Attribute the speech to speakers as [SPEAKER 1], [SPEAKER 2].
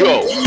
[SPEAKER 1] go.